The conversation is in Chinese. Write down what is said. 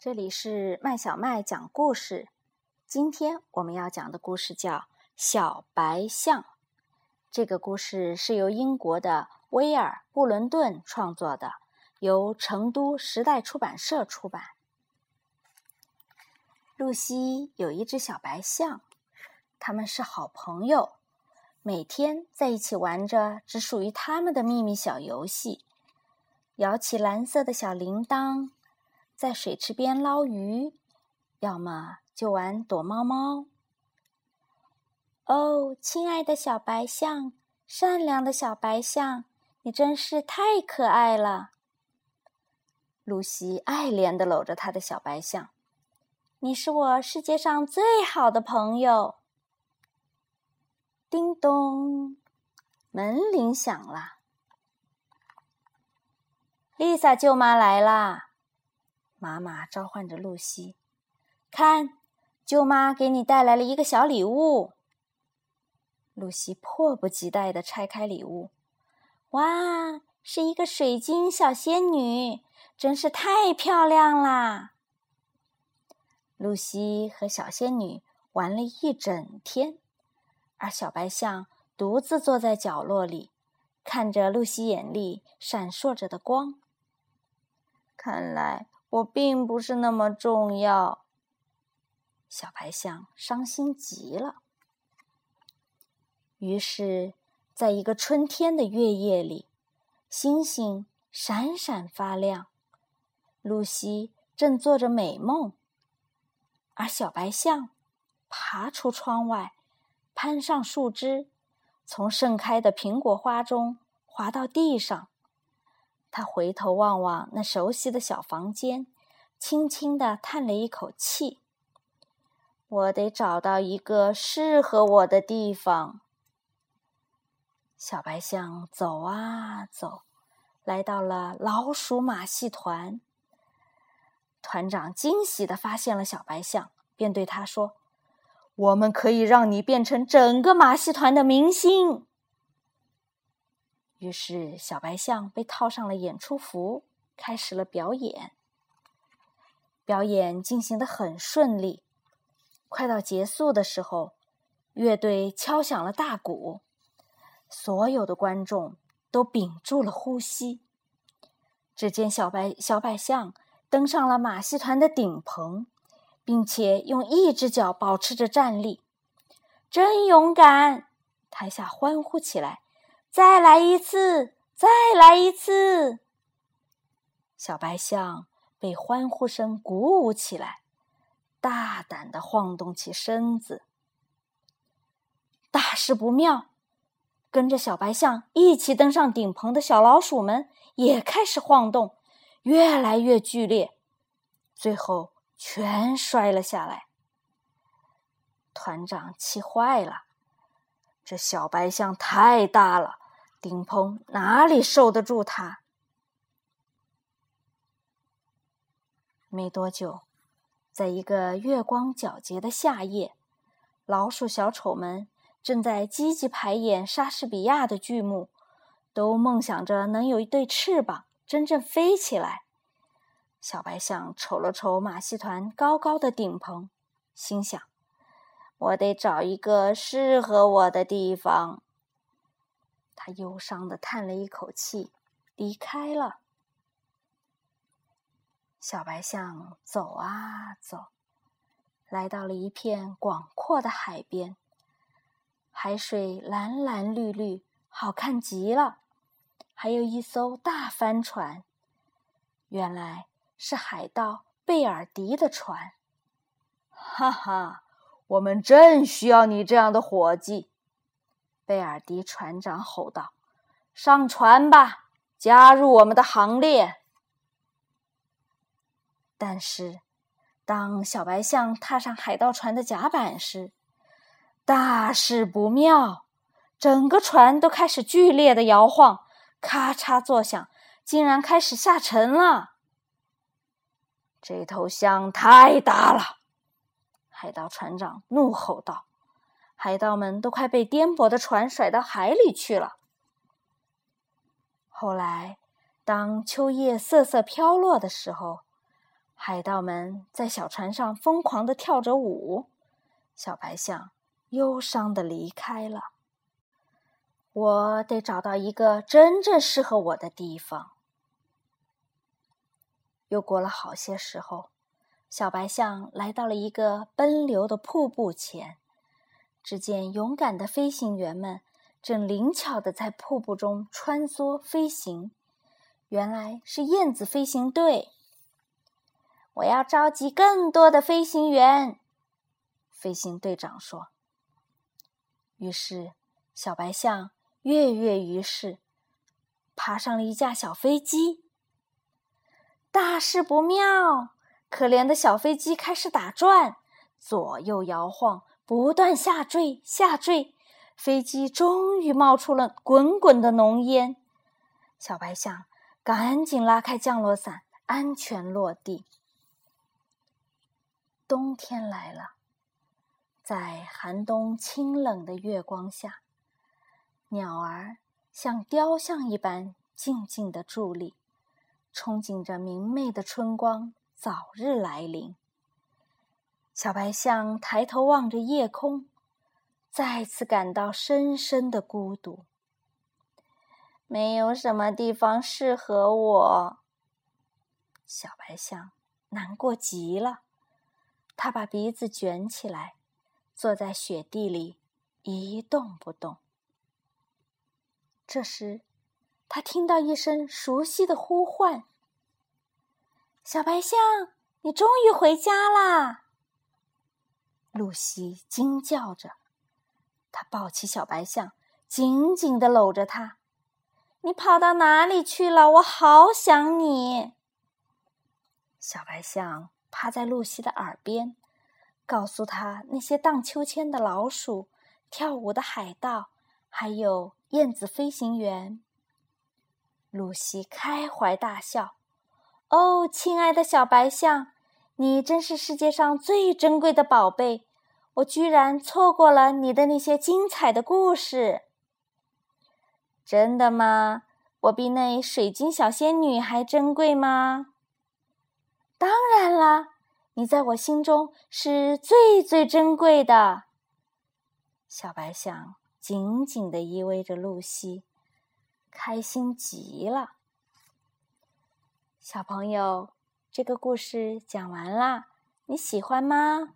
这里是麦小麦讲故事。今天我们要讲的故事叫《小白象》。这个故事是由英国的威尔·布伦顿创作的，由成都时代出版社出版。露西有一只小白象，他们是好朋友，每天在一起玩着只属于他们的秘密小游戏，摇起蓝色的小铃铛。在水池边捞鱼，要么就玩躲猫猫。哦，亲爱的小白象，善良的小白象，你真是太可爱了。露西爱怜的搂着他的小白象，你是我世界上最好的朋友。叮咚，门铃响了，丽萨舅妈来啦。妈妈召唤着露西：“看，舅妈给你带来了一个小礼物。”露西迫不及待地拆开礼物，哇，是一个水晶小仙女，真是太漂亮啦！露西和小仙女玩了一整天，而小白象独自坐在角落里，看着露西眼里闪烁着的光。看来。我并不是那么重要，小白象伤心极了。于是，在一个春天的月夜里，星星闪闪发亮，露西正做着美梦，而小白象爬出窗外，攀上树枝，从盛开的苹果花中滑到地上。他回头望望那熟悉的小房间，轻轻地叹了一口气：“我得找到一个适合我的地方。”小白象走啊走，来到了老鼠马戏团。团长惊喜地发现了小白象，便对他说：“我们可以让你变成整个马戏团的明星。”于是，小白象被套上了演出服，开始了表演。表演进行的很顺利，快到结束的时候，乐队敲响了大鼓，所有的观众都屏住了呼吸。只见小白小白象登上了马戏团的顶棚，并且用一只脚保持着站立，真勇敢！台下欢呼起来。再来一次，再来一次！小白象被欢呼声鼓舞起来，大胆的晃动起身子。大事不妙！跟着小白象一起登上顶棚的小老鼠们也开始晃动，越来越剧烈，最后全摔了下来。团长气坏了。这小白象太大了，顶棚哪里受得住它？没多久，在一个月光皎洁的夏夜，老鼠小丑们正在积极排演莎士比亚的剧目，都梦想着能有一对翅膀，真正飞起来。小白象瞅了瞅马戏团高高的顶棚，心想。我得找一个适合我的地方。他忧伤的叹了一口气，离开了。小白象走啊走，来到了一片广阔的海边。海水蓝蓝绿绿，好看极了。还有一艘大帆船，原来是海盗贝尔迪的船。哈哈。我们正需要你这样的伙计，贝尔迪船长吼道：“上船吧，加入我们的行列。”但是，当小白象踏上海盗船的甲板时，大事不妙，整个船都开始剧烈的摇晃，咔嚓作响，竟然开始下沉了。这头象太大了。海盗船长怒吼道：“海盗们都快被颠簸的船甩到海里去了。”后来，当秋叶瑟瑟飘落的时候，海盗们在小船上疯狂的跳着舞，小白象忧伤的离开了。我得找到一个真正适合我的地方。又过了好些时候，小白象来到了一个奔流的瀑布前，只见勇敢的飞行员们正灵巧的在瀑布中穿梭飞行。原来是燕子飞行队。我要召集更多的飞行员，飞行队长说。于是，小白象跃跃欲试，爬上了一架小飞机。大事不妙！可怜的小飞机开始打转，左右摇晃，不断下坠，下坠。飞机终于冒出了滚滚的浓烟。小白象赶紧拉开降落伞，安全落地。冬天来了，在寒冬清冷的月光下，鸟儿像雕像一般静静的伫立。憧憬着明媚的春光早日来临。小白象抬头望着夜空，再次感到深深的孤独。没有什么地方适合我。小白象难过极了，它把鼻子卷起来，坐在雪地里一动不动。这时，他听到一声熟悉的呼唤：“小白象，你终于回家啦！”露西惊叫着，她抱起小白象，紧紧的搂着它。“你跑到哪里去了？我好想你。”小白象趴在露西的耳边，告诉她那些荡秋千的老鼠、跳舞的海盗，还有燕子飞行员。露西开怀大笑：“哦，亲爱的小白象，你真是世界上最珍贵的宝贝！我居然错过了你的那些精彩的故事。”“真的吗？我比那水晶小仙女还珍贵吗？”“当然啦，你在我心中是最最珍贵的。”小白象紧紧的依偎着露西。开心极了，小朋友，这个故事讲完啦，你喜欢吗？